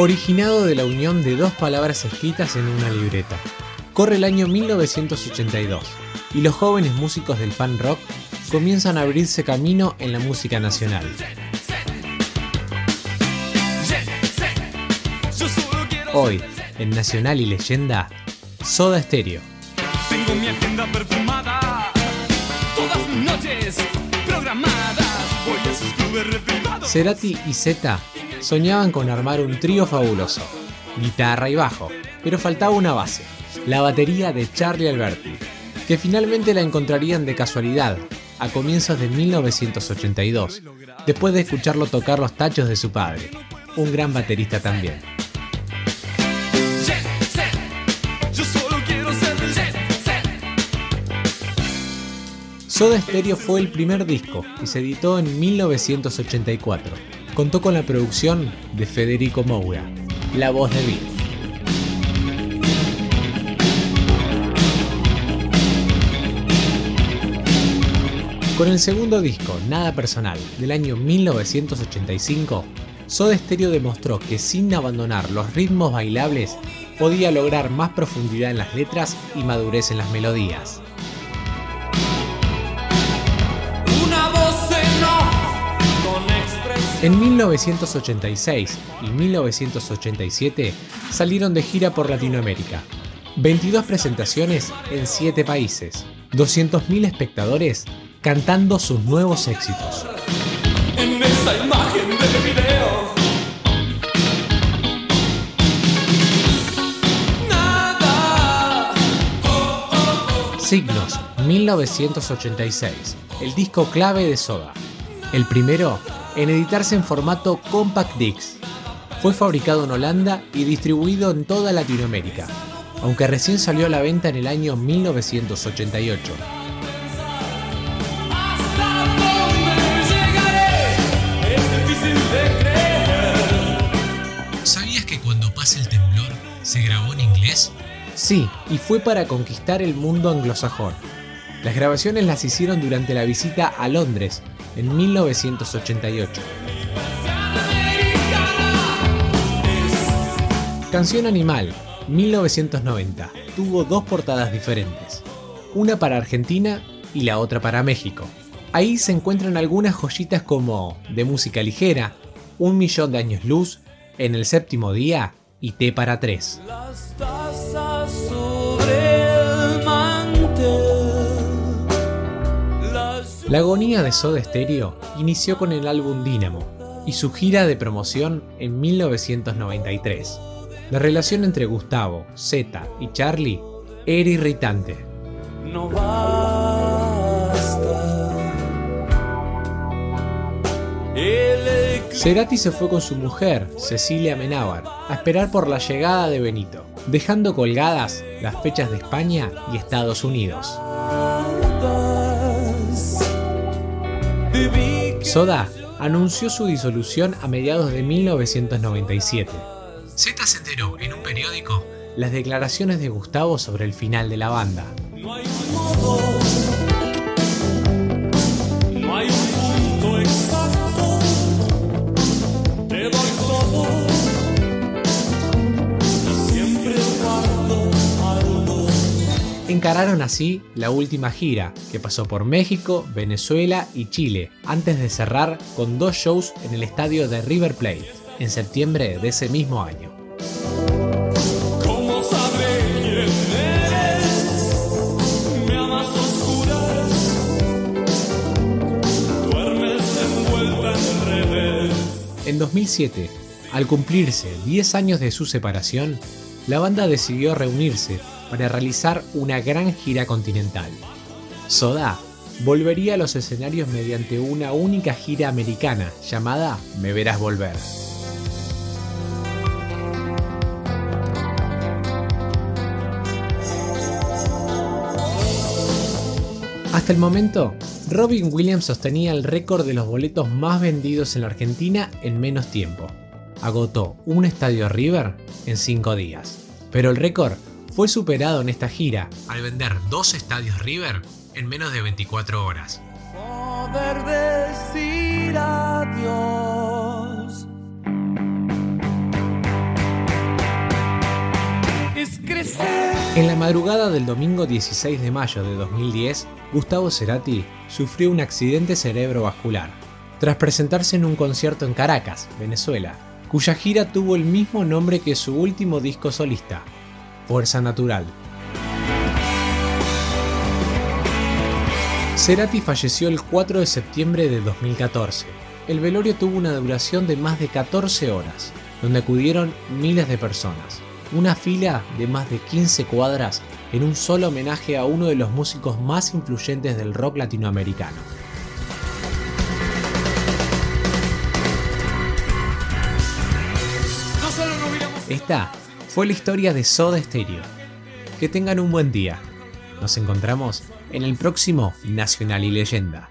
originado de la unión de dos palabras escritas en una libreta. Corre el año 1982 y los jóvenes músicos del pan rock comienzan a abrirse camino en la música nacional. Hoy, en Nacional y Leyenda, Soda Stereo. Tengo mi agenda perfumada, todas mis noches programadas. Voy a sus clubes reprivados. Cerati y Z soñaban con armar un trío fabuloso, guitarra y bajo, pero faltaba una base, la batería de Charlie Alberti, que finalmente la encontrarían de casualidad a comienzos de 1982, después de escucharlo tocar los tachos de su padre, un gran baterista también. Soda Stereo fue el primer disco y se editó en 1984. Contó con la producción de Federico Moura, la voz de Bill. Con el segundo disco, Nada Personal, del año 1985, Soda Stereo demostró que sin abandonar los ritmos bailables podía lograr más profundidad en las letras y madurez en las melodías. En 1986 y 1987 salieron de gira por Latinoamérica. 22 presentaciones en 7 países. 200.000 espectadores cantando sus nuevos éxitos. En esa imagen del video. Nada. Signos 1986, el disco clave de Soda. El primero en editarse en formato Compact Disc. Fue fabricado en Holanda y distribuido en toda Latinoamérica, aunque recién salió a la venta en el año 1988. ¿Hasta dónde llegaré? Es difícil de creer. ¿Sabías que cuando pasa el temblor se grabó en inglés? Sí, y fue para conquistar el mundo anglosajón. Las grabaciones las hicieron durante la visita a Londres en 1988. Canción Animal, 1990, tuvo dos portadas diferentes, una para Argentina y la otra para México. Ahí se encuentran algunas joyitas como De música ligera, Un millón de años luz, En el séptimo día y T para tres. La agonía de Soda Stereo inició con el álbum Dynamo y su gira de promoción en 1993. La relación entre Gustavo, Zeta y Charlie era irritante. no Cerati se fue con su mujer, Cecilia Menábar, a esperar por la llegada de Benito, dejando colgadas las fechas de España y Estados Unidos. Soda anunció su disolución a mediados de 1997. Z se enteró en un periódico las declaraciones de Gustavo sobre el final de la banda. No hay un modo, Así la última gira, que pasó por México, Venezuela y Chile, antes de cerrar con dos shows en el estadio de River Plate, en septiembre de ese mismo año. En 2007, al cumplirse 10 años de su separación, la banda decidió reunirse para realizar una gran gira continental. Soda volvería a los escenarios mediante una única gira americana llamada Me Verás Volver. Hasta el momento, Robin Williams sostenía el récord de los boletos más vendidos en la Argentina en menos tiempo. Agotó un estadio River en 5 días. Pero el récord fue superado en esta gira, al vender dos estadios River en menos de 24 horas. Poder En la madrugada del domingo 16 de mayo de 2010, Gustavo Cerati sufrió un accidente cerebrovascular tras presentarse en un concierto en Caracas, Venezuela, cuya gira tuvo el mismo nombre que su último disco solista, Fuerza Natural. Cerati falleció el 4 de septiembre de 2014. El velorio tuvo una duración de más de 14 horas, donde acudieron miles de personas. Una fila de más de 15 cuadras en un solo homenaje a uno de los músicos más influyentes del rock latinoamericano. Esta fue la historia de Soda Stereo. Que tengan un buen día. Nos encontramos en el próximo Nacional y Leyenda.